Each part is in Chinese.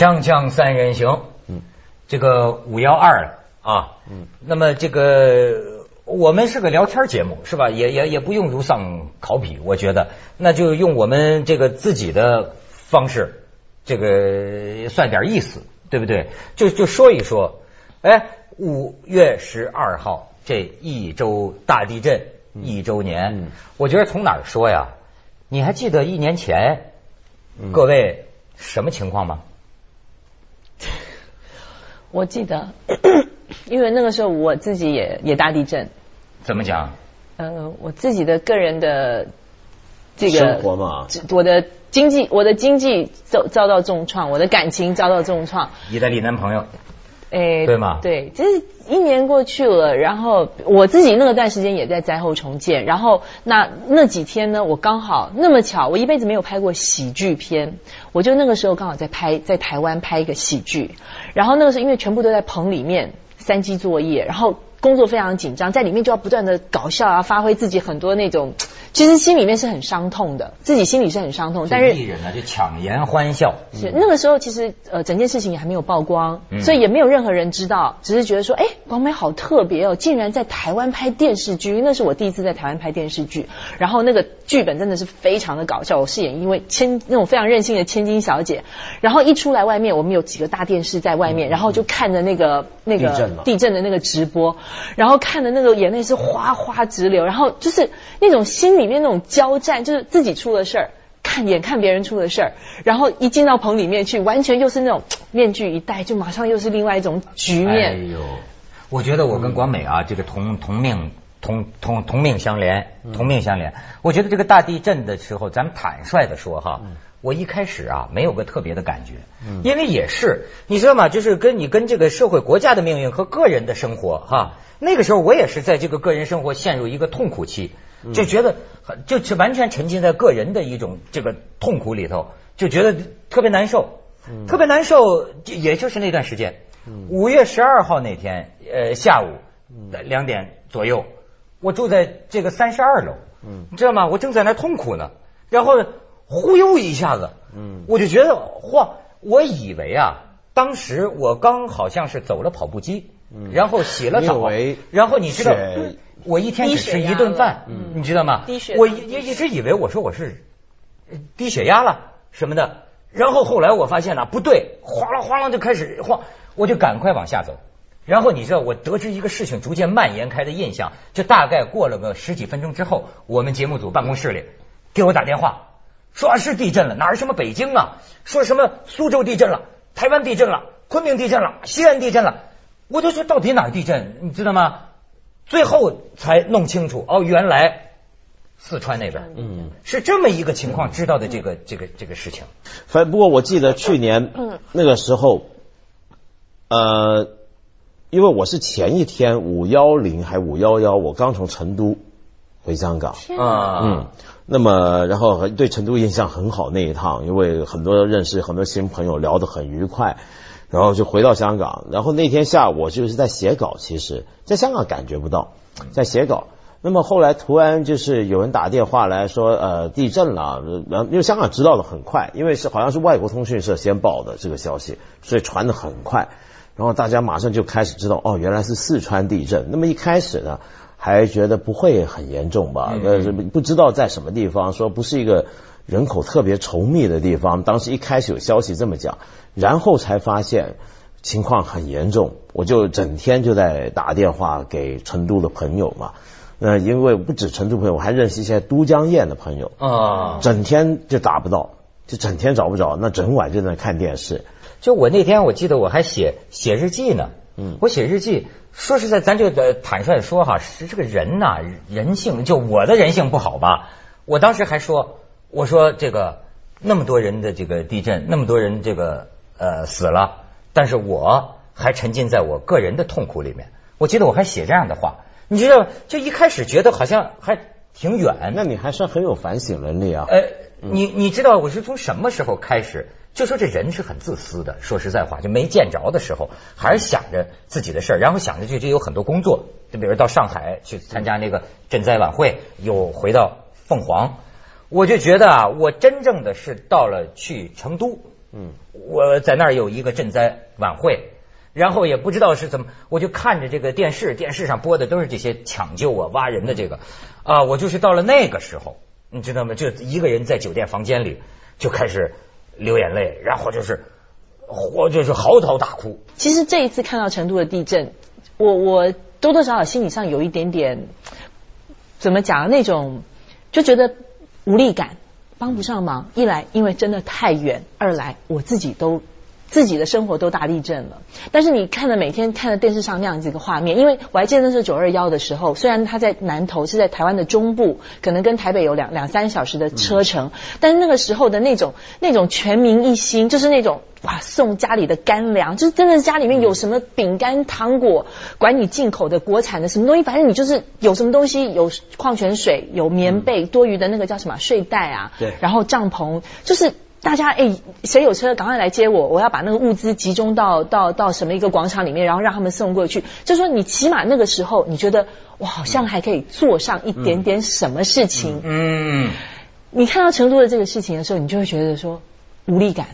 锵锵三人行，嗯，这个五幺二了。啊，嗯，那么这个我们是个聊天节目是吧？也也也不用如丧考妣，我觉得。那就用我们这个自己的方式，这个算点意思，对不对？就就说一说，哎，五月十二号这一周大地震一周年，我觉得从哪儿说呀？你还记得一年前各位什么情况吗？我记得，因为那个时候我自己也也大地震。怎么讲？呃，我自己的个人的这个生活嘛，我的经济，我的经济遭遭到重创，我的感情遭到重创。意大利男朋友。哎，对吗？对，就是一年过去了，然后我自己那个段时间也在灾后重建，然后那那几天呢，我刚好那么巧，我一辈子没有拍过喜剧片，我就那个时候刚好在拍，在台湾拍一个喜剧，然后那个时候因为全部都在棚里面，三机作业，然后工作非常紧张，在里面就要不断的搞笑啊，发挥自己很多那种。其实心里面是很伤痛的，自己心里是很伤痛。但是艺人呢，就强颜欢笑。是那个时候，其实呃，整件事情也还没有曝光，所以也没有任何人知道，只是觉得说，哎，广美好特别哦，竟然在台湾拍电视剧，那是我第一次在台湾拍电视剧。然后那个剧本真的是非常的搞笑，我饰演因为千那种非常任性的千金小姐。然后一出来外面，我们有几个大电视在外面，然后就看着那个那个地震的那个直播，然后看的那个眼泪是哗哗直流，然后就是那种心。里面那种交战，就是自己出了事儿，看眼看别人出了事儿，然后一进到棚里面去，完全又是那种面具一戴，就马上又是另外一种局面。哎呦，我觉得我跟广美啊，这个同同命同同同命相连，同命相连。我觉得这个大地震的时候，咱们坦率的说哈，我一开始啊没有个特别的感觉，因为也是你知道吗？就是跟你跟这个社会国家的命运和个人的生活哈，那个时候我也是在这个个人生活陷入一个痛苦期。就觉得就是完全沉浸在个人的一种这个痛苦里头，就觉得特别难受，特别难受。也就是那段时间，五月十二号那天，呃，下午两点左右，我住在这个三十二楼，你知道吗？我正在那痛苦呢，然后忽悠一下子，我就觉得嚯，我以为啊，当时我刚好像是走了跑步机，然后洗了澡，然后你知道。我一天只吃一顿饭，你知道吗？我一一直以为我说我是低血压了什么的，然后后来我发现了不对，哗啦哗啦就开始晃，我就赶快往下走。然后你知道我得知一个事情逐渐蔓延开的印象，就大概过了个十几分钟之后，我们节目组办公室里给我打电话，说是地震了，哪儿什么北京啊，说什么苏州地震了，台湾地震了，昆明地震了，西安地震了，我就说到底哪儿地震，你知道吗？最后才弄清楚哦，原来四川那边。嗯。是这么一个情况，知道的这个这个这个事情。反不过我记得去年那个时候，呃，因为我是前一天五幺零还五幺幺，我刚从成都回香港。啊，嗯，那么然后对成都印象很好那一趟，因为很多认识很多新朋友，聊得很愉快。然后就回到香港，然后那天下午我就是在写稿，其实在香港感觉不到，在写稿。那么后来突然就是有人打电话来说，呃，地震了，然后因为香港知道的很快，因为是好像是外国通讯社先报的这个消息，所以传的很快。然后大家马上就开始知道，哦，原来是四川地震。那么一开始呢，还觉得不会很严重吧？呃，不知道在什么地方，说不是一个。人口特别稠密的地方，当时一开始有消息这么讲，然后才发现情况很严重，我就整天就在打电话给成都的朋友嘛。那因为不止成都朋友，我还认识一些都江堰的朋友啊，整天就打不到，就整天找不着，那整晚就在那看电视。就我那天我记得我还写写日记呢，嗯，我写日记，说实在，咱就坦率说哈，是这个人呐，人性就我的人性不好吧，我当时还说。我说这个那么多人的这个地震，那么多人这个呃死了，但是我还沉浸在我个人的痛苦里面。我记得我还写这样的话，你知道，就一开始觉得好像还挺远。那你还算很有反省能力啊。呃，你你知道我是从什么时候开始就说这人是很自私的？说实在话，就没见着的时候，还是想着自己的事儿，然后想着就就有很多工作，就比如到上海去参加那个赈灾晚会，又回到凤凰。我就觉得啊，我真正的是到了去成都嗯，我在那儿有一个赈灾晚会，然后也不知道是怎么，我就看着这个电视，电视上播的都是这些抢救啊、挖人的这个啊，我就是到了那个时候，你知道吗？就一个人在酒店房间里就开始流眼泪，然后就是我就是嚎啕大哭。其实这一次看到成都的地震，我我多多少少心理上有一点点怎么讲那种就觉得无力感。帮不上忙，一来因为真的太远，二来我自己都自己的生活都大地震了。但是你看了每天看了电视上那样子一个画面，因为我还记得那是九二幺的时候，虽然它在南投是在台湾的中部，可能跟台北有两两三小时的车程，但是那个时候的那种那种全民一心，就是那种。哇，送家里的干粮，就是真的是家里面有什么饼干、糖果，管你进口的、国产的什么东西，反正你就是有什么东西，有矿泉水、有棉被、多余的那个叫什么睡袋啊，对，然后帐篷，就是大家哎，谁有车赶快来接我，我要把那个物资集中到到到什么一个广场里面，然后让他们送过去。就说你起码那个时候，你觉得我好像还可以做上一点点什么事情。嗯，你看到成都的这个事情的时候，你就会觉得说无力感。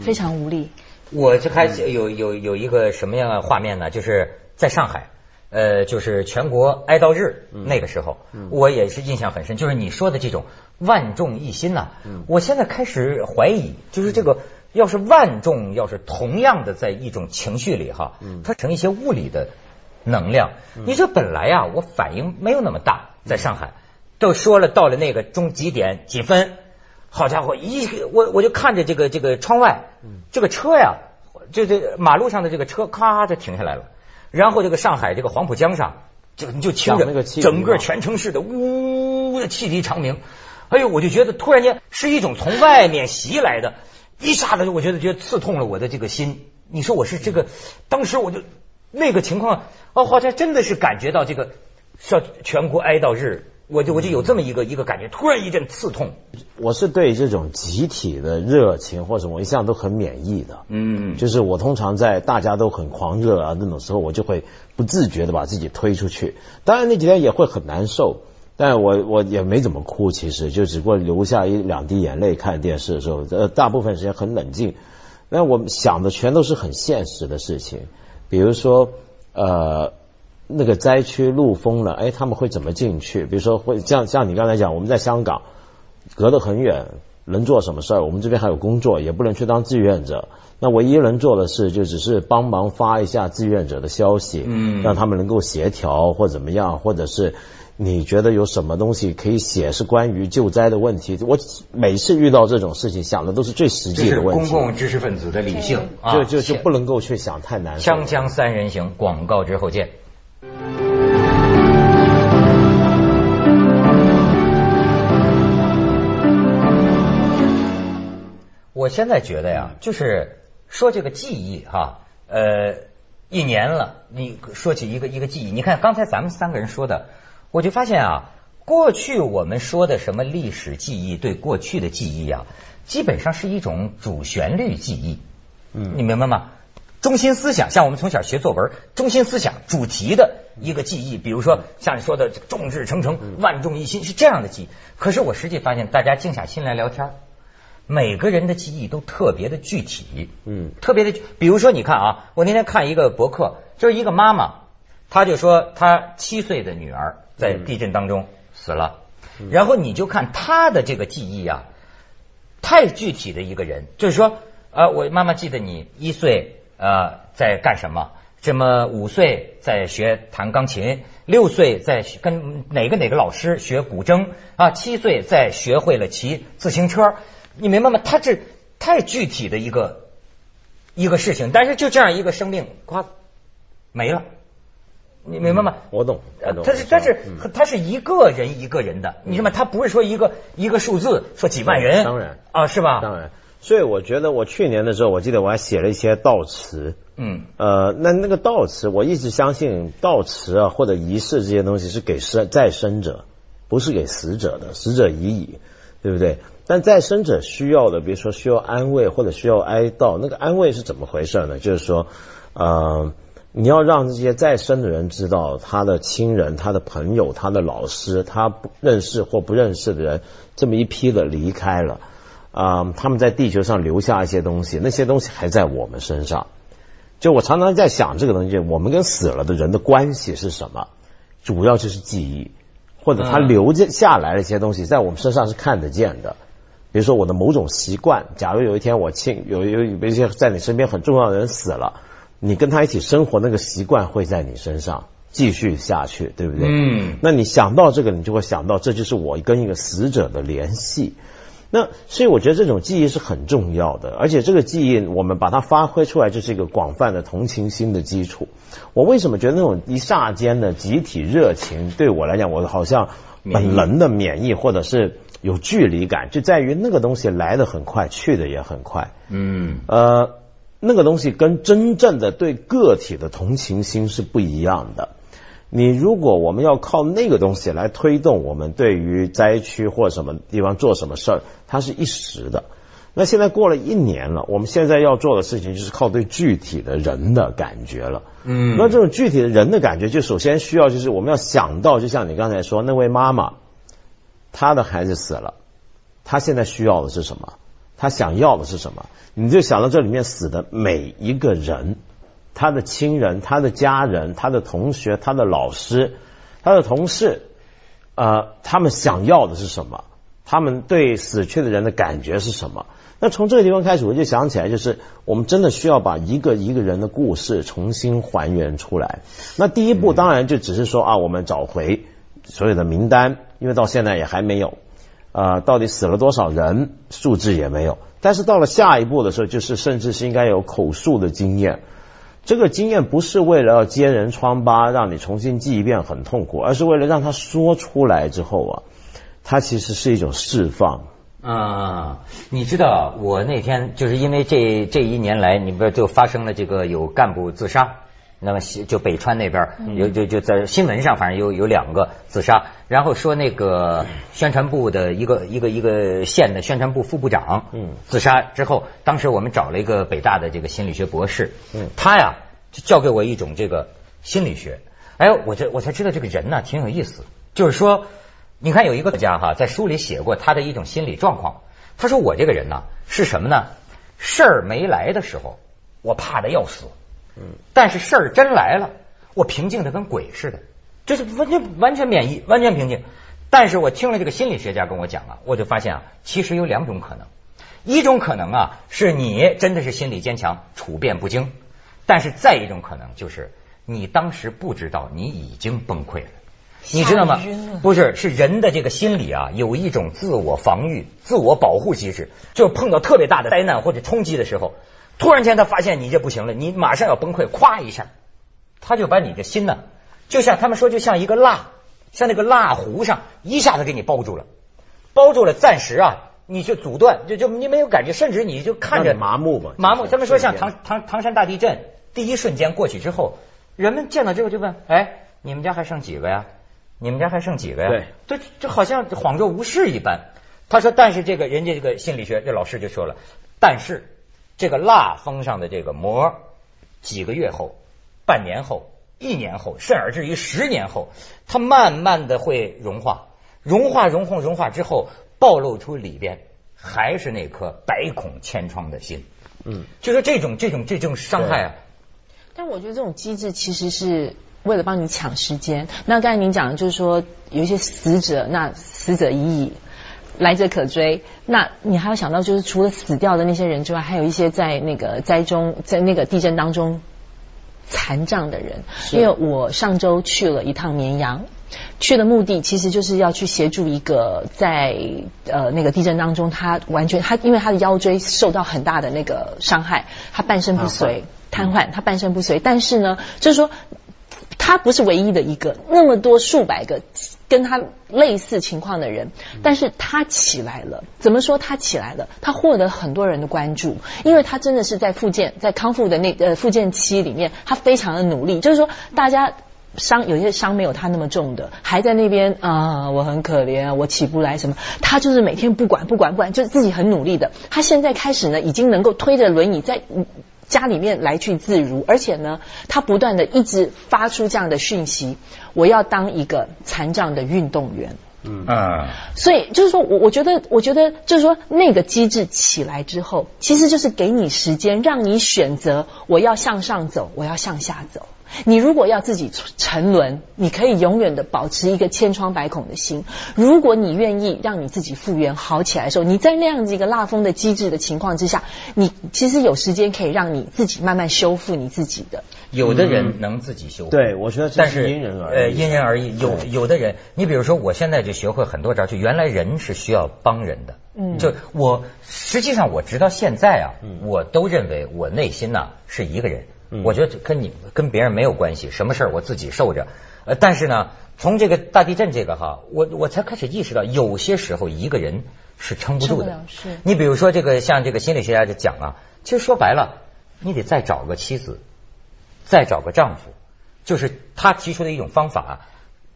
非常无力。我就开始有有有一个什么样的画面呢？就是在上海，呃，就是全国哀悼日那个时候，我也是印象很深。就是你说的这种万众一心呐，我现在开始怀疑，就是这个要是万众要是同样的在一种情绪里哈，它成一些物理的能量。你说本来呀，我反应没有那么大，在上海都说了到了那个中几点几分。好家伙，一我我就看着这个这个窗外，这个车呀，就这马路上的这个车咔就停下来了，然后这个上海这个黄浦江上就你就听着整个全城市的呜的汽笛长鸣，哎呦，我就觉得突然间是一种从外面袭来的，一下子我觉得觉得刺痛了我的这个心。你说我是这个，当时我就那个情况，哦，好像真的是感觉到这个叫全国哀悼日。我就我就有这么一个一个感觉，突然一阵刺痛。我是对这种集体的热情或什么，我一向都很免疫的。嗯，就是我通常在大家都很狂热啊那种时候，我就会不自觉的把自己推出去。当然那几天也会很难受，但我我也没怎么哭，其实就只不过流下一两滴眼泪看电视的时候，呃，大部分时间很冷静。那我想的全都是很现实的事情，比如说呃。那个灾区路封了，哎，他们会怎么进去？比如说会像像你刚才讲，我们在香港隔得很远，能做什么事儿？我们这边还有工作，也不能去当志愿者。那唯一能做的事，就只是帮忙发一下志愿者的消息，嗯，让他们能够协调或怎么样，或者是你觉得有什么东西可以写是关于救灾的问题。我每次遇到这种事情，想的都是最实际的问题。公共知识分子的理性，就就就不能够去想太难。锵锵三人行，广告之后见。我现在觉得呀，就是说这个记忆哈，呃，一年了，你说起一个一个记忆，你看刚才咱们三个人说的，我就发现啊，过去我们说的什么历史记忆，对过去的记忆啊，基本上是一种主旋律记忆，嗯，你明白吗？中心思想，像我们从小学作文，中心思想主题的一个记忆，比如说像你说的众志成城、万众一心，是这样的记忆。可是我实际发现，大家静下心来聊天。每个人的记忆都特别的具体，嗯，特别的，比如说你看啊，我那天看一个博客，就是一个妈妈，她就说她七岁的女儿在地震当中死了，然后你就看她的这个记忆啊，太具体的一个人，就是说，呃，我妈妈记得你一岁呃在干什么，这么五岁在学弹钢琴，六岁在跟哪个哪个老师学古筝啊，七岁在学会了骑自行车。你明白吗？他这太具体的一个一个事情，但是就这样一个生命，夸没了，你明白吗？我懂，他是，但是他是一个人一个人的，你知道吗？他不是说一个一个数字，说几万人，当然啊，是吧？当然，所以我觉得我去年的时候，我记得我还写了一些悼词，嗯，呃，那那个悼词，我一直相信悼词啊或者仪式这些东西是给生在生者，不是给死者的，死者已矣，对不对？但再生者需要的，比如说需要安慰或者需要哀悼，那个安慰是怎么回事呢？就是说，呃，你要让这些再生的人知道，他的亲人、他的朋友、他的老师，他不认识或不认识的人，这么一批的离开了，啊，他们在地球上留下一些东西，那些东西还在我们身上。就我常常在想这个东西，我们跟死了的人的关系是什么？主要就是记忆，或者他留着下来的一些东西，在我们身上是看得见的。比如说我的某种习惯，假如有一天我亲有有有一些在你身边很重要的人死了，你跟他一起生活那个习惯会在你身上继续下去，对不对？嗯那你想到这个，你就会想到这就是我跟一个死者的联系。那所以我觉得这种记忆是很重要的，而且这个记忆我们把它发挥出来，就是一个广泛的同情心的基础。我为什么觉得那种一霎间的集体热情对我来讲，我好像本能的免疫或者是有距离感，就在于那个东西来的很快，去的也很快。嗯呃，那个东西跟真正的对个体的同情心是不一样的。你如果我们要靠那个东西来推动我们对于灾区或什么地方做什么事儿，它是一时的。那现在过了一年了，我们现在要做的事情就是靠对具体的人的感觉了。嗯那这种具体的人的感觉，就首先需要就是我们要想到，就像你刚才说那位妈妈，她的孩子死了，她现在需要的是什么？她想要的是什么？你就想到这里面死的每一个人，他的亲人、他的家人、他的同学、他的老师、他的同事，呃，他们想要的是什么？他们对死去的人的感觉是什么？那从这个地方开始，我就想起来，就是我们真的需要把一个一个人的故事重新还原出来。那第一步当然就只是说啊，我们找回所有的名单，因为到现在也还没有。呃，到底死了多少人，数字也没有。但是到了下一步的时候，就是甚至是应该有口述的经验。这个经验不是为了要揭人疮疤，让你重新记一遍很痛苦，而是为了让他说出来之后啊，他其实是一种释放。啊，你知道我那天就是因为这这一年来，你不就发生了这个有干部自杀，那么西就北川那边有就就在新闻上，反正有有两个自杀，然后说那个宣传部的一个一个一个县的宣传部副部长，嗯自杀之后，当时我们找了一个北大的这个心理学博士，嗯他呀就教给我一种这个心理学，哎，我这我才知道这个人呢挺有意思，就是说。你看有一个作家哈，在书里写过他的一种心理状况。他说我这个人呢是什么呢？事儿没来的时候，我怕的要死，嗯，但是事儿真来了，我平静的跟鬼似的，就是完全完全免疫，完全平静。但是我听了这个心理学家跟我讲啊，我就发现啊，其实有两种可能，一种可能啊是你真的是心理坚强，处变不惊，但是再一种可能就是你当时不知道你已经崩溃了。你知道吗？不是，是人的这个心理啊，有一种自我防御、自我保护机制，就是碰到特别大的灾难或者冲击的时候，突然间他发现你这不行了，你马上要崩溃，咵一下，他就把你的心呢，就像他们说，就像一个蜡，像那个蜡壶上一下子给你包住了，包住了，暂时啊，你就阻断，就就你没有感觉，甚至你就看着麻木嘛麻木。他们说像唐唐唐山大地震，第一瞬间过去之后，人们见到之后就问：哎，你们家还剩几个呀？你们家还剩几个呀？对，这这好像恍若无事一般。他说，但是这个人家这个心理学这老师就说了，但是这个蜡封上的这个膜，几个月后、半年后、一年后，甚而至于十年后，它慢慢的会融化，融化、融化、融化之后，暴露出里边还是那颗百孔千疮的心。嗯，就说这种这种这种伤害啊，但我觉得这种机制其实是为了帮你抢时间。那刚才您讲的就是说有一些死者，那死者已矣，来者可追。那你还要想到，就是除了死掉的那些人之外，还有一些在那个灾中，在那个地震当中残障的人。因为我上周去了一趟绵阳。去的目的其实就是要去协助一个在呃那个地震当中，他完全他因为他的腰椎受到很大的那个伤害，他半身不遂，瘫痪，他半身不遂。但是呢，就是说他不是唯一的一个，那么多数百个跟他类似情况的人，但是他起来了。怎么说他起来了？他获得很多人的关注，因为他真的是在复健，在康复的那呃复健期里面，他非常的努力。就是说，大家伤有些伤没有他那么重的，还在那边啊，我很可怜，我起不来什么。他就是每天不管不管不管，就是自己很努力的。他现在开始呢，已经能够推着轮椅在。家里面来去自如，而且呢，他不断的一直发出这样的讯息：我要当一个残障的运动员。嗯所以就是说我我觉得，我觉得就是说那个机制起来之后，其实就是给你时间，让你选择我要向上走，我要向下走。你如果要自己沉沦，你可以永远的保持一个千疮百孔的心。如果你愿意让你自己复原好起来的时候，你在那样子一个蜡封的机制的情况之下，你其实有时间可以让你自己慢慢修复你自己的。有的人能自己修复，对我觉得但是因人而异呃，因人而异。有有的人，你比如说，我现在就学会很多招，就原来人是需要帮人的。嗯就我实际上我直到现在啊，嗯我都认为我内心呐、是一个人。嗯我觉得跟你跟别人没有关系，什么事儿我自己受着。呃，但是呢，从这个大地震这个哈，我我才开始意识到，有些时候一个人是撑不住的你比如说这个，像这个心理学家就讲啊，其实说白了，你得再找个妻子，再找个丈夫，就是他提出的一种方法，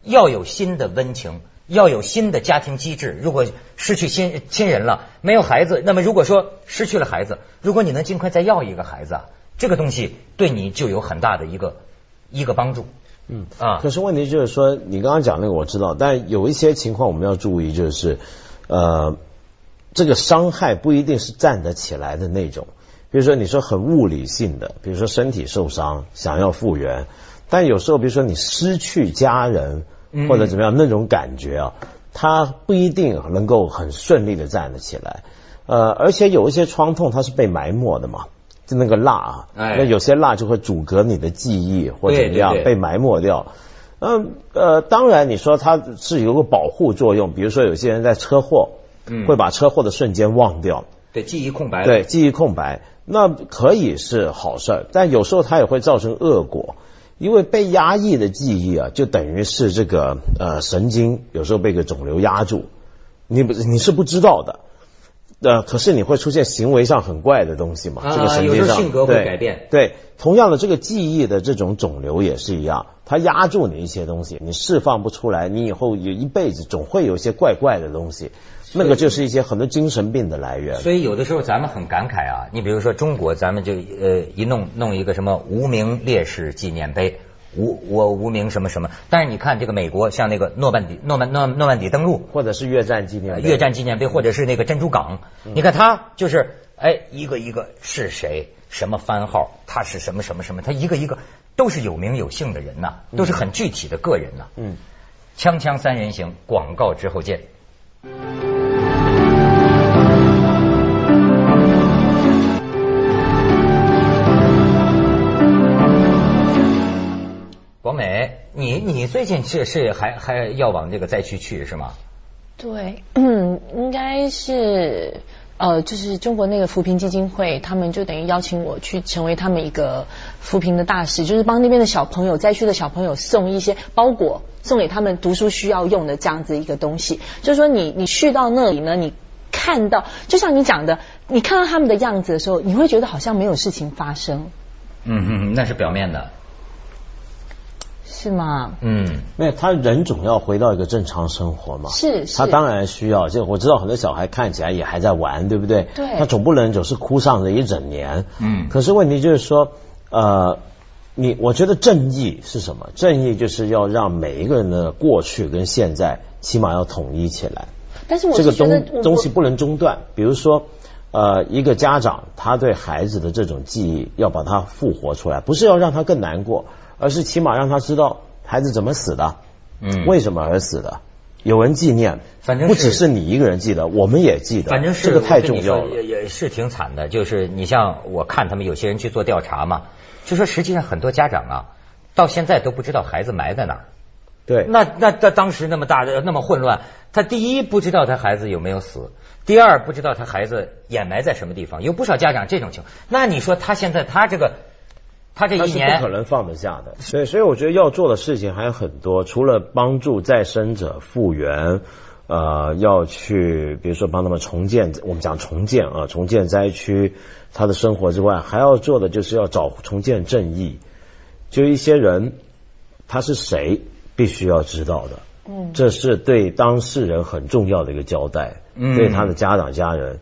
要有新的温情，要有新的家庭机制。如果失去亲亲人了，没有孩子，那么如果说失去了孩子，如果你能尽快再要一个孩子啊，这个东西对你就有很大的一个一个帮助。嗯啊可是问题就是说，你刚刚讲那个我知道，但有一些情况我们要注意，就是呃，这个伤害不一定是站得起来的那种。比如说你说很物理性的，比如说身体受伤想要复原，但有时候比如说你失去家人嗯或者怎么样那种感觉啊，它不一定能够很顺利的站得起来。呃，而且有一些创痛它是被埋没的嘛，就那个蜡啊，哎那有些蜡就会阻隔你的记忆或者怎么样被埋没掉。嗯呃，当然你说它是有个保护作用，比如说有些人在车祸，嗯会把车祸的瞬间忘掉，对，记忆空白。对，记忆空白，那可以是好事儿，但有时候它也会造成恶果，因为被压抑的记忆啊，就等于是这个呃神经有时候被个肿瘤压住，你不你是不知道的。呃，可是你会出现行为上很怪的东西嘛？啊这个神经上性格会对改变对，同样的，这个记忆的这种肿瘤也是一样，它压住你一些东西，你释放不出来，你以后有一辈子总会有一些怪怪的东西，那个就是一些很多精神病的来源。所以有的时候咱们很感慨啊，你比如说中国，咱们就呃一弄弄一个什么无名烈士纪念碑，无我无名什么什么，但是你看这个美国，像那个诺曼底诺曼诺诺曼底登陆，或者是越战纪念碑越战纪念碑，或者是那个珍珠港，你看他就是哎一个一个是谁，什么番号，他是什么什么什么，他一个一个都是有名有姓的人呐，都是很具体的个人呐。嗯，锵锵三人行，广告之后见。广美，你你最近是是还还要往这个灾区去是吗？对，嗯，应该是呃，就是中国那个扶贫基金会，他们就等于邀请我去成为他们一个扶贫的大使，就是帮那边的小朋友、灾区的小朋友送一些包裹，送给他们读书需要用的这样子一个东西。就是说你，你去到那里呢，你看到，就像你讲的，你看到他们的样子的时候，你会觉得好像没有事情发生，嗯嗯，那是表面的。是吗？嗯，没有，他人总要回到一个正常生活嘛。是是他当然需要。就我知道很多小孩看起来也还在玩，对不对？对他总不能总是哭上了一整年。嗯可是问题就是说，呃，你我觉得正义是什么？正义就是要让每一个人的过去跟现在起码要统一起来。但是我这个是觉得我东东西不能中断。比如说，呃，一个家长他对孩子的这种记忆要把它复活出来，不是要让他更难过，而是起码让他知道孩子怎么死的，嗯为什么而死的，有人纪念，反正不只是你一个人记得，我们也记得，反正是这个太重要了。也也是挺惨的。就是你像我看他们有些人去做调查嘛，就说实际上很多家长啊，到现在都不知道孩子埋在哪儿。对，那那那当时那么大的那么混乱，他第一不知道他孩子有没有死，第二不知道他孩子掩埋在什么地方。有不少家长这种情况，那你说他现在他这个他是不可能放得下的。所以，所以我觉得要做的事情还有很多，除了帮助再生者复原，呃，要去比如说帮他们重建，我们讲重建啊，重建灾区他的生活之外，还要做的就是要找重建正义，就一些人他是谁，必须要知道的。嗯这是对当事人很重要的一个交代，嗯对他的家长家人，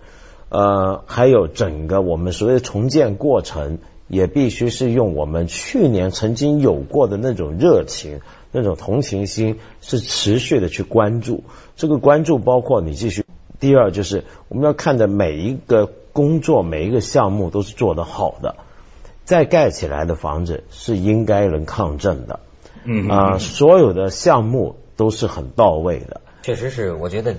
呃，还有整个我们所谓的重建过程也必须是用我们去年曾经有过的那种热情、那种同情心，是持续的去关注。这个关注包括你继续。第二就是我们要看的每一个工作、每一个项目都是做得好的，再盖起来的房子是应该能抗震的。嗯啊，所有的项目都是很到位的。确实是，我觉得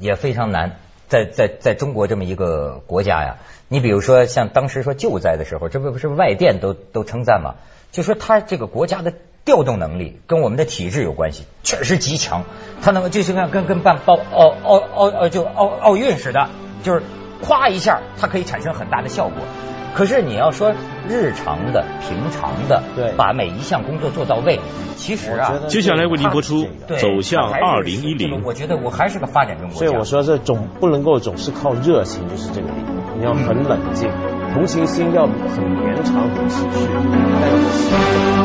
也非常难。在在在中国这么一个国家呀，你比如说像当时说救灾的时候，这不不是外电都都称赞吗？就说他这个国家的调动能力跟我们的体制有关系，确实极强。他能就像跟跟办奥奥奥奥就奥奥运似的，就是咵一下，它可以产生很大的效果。可是你要说日常的、平常的，对，把每一项工作做到位，其实啊，接下来为您播出《走向二零一零》。我觉得我还是个发展中国家，所以我说这总不能够总是靠热情，就是这个理由。你要很冷静，同情心要很绵长、很持续。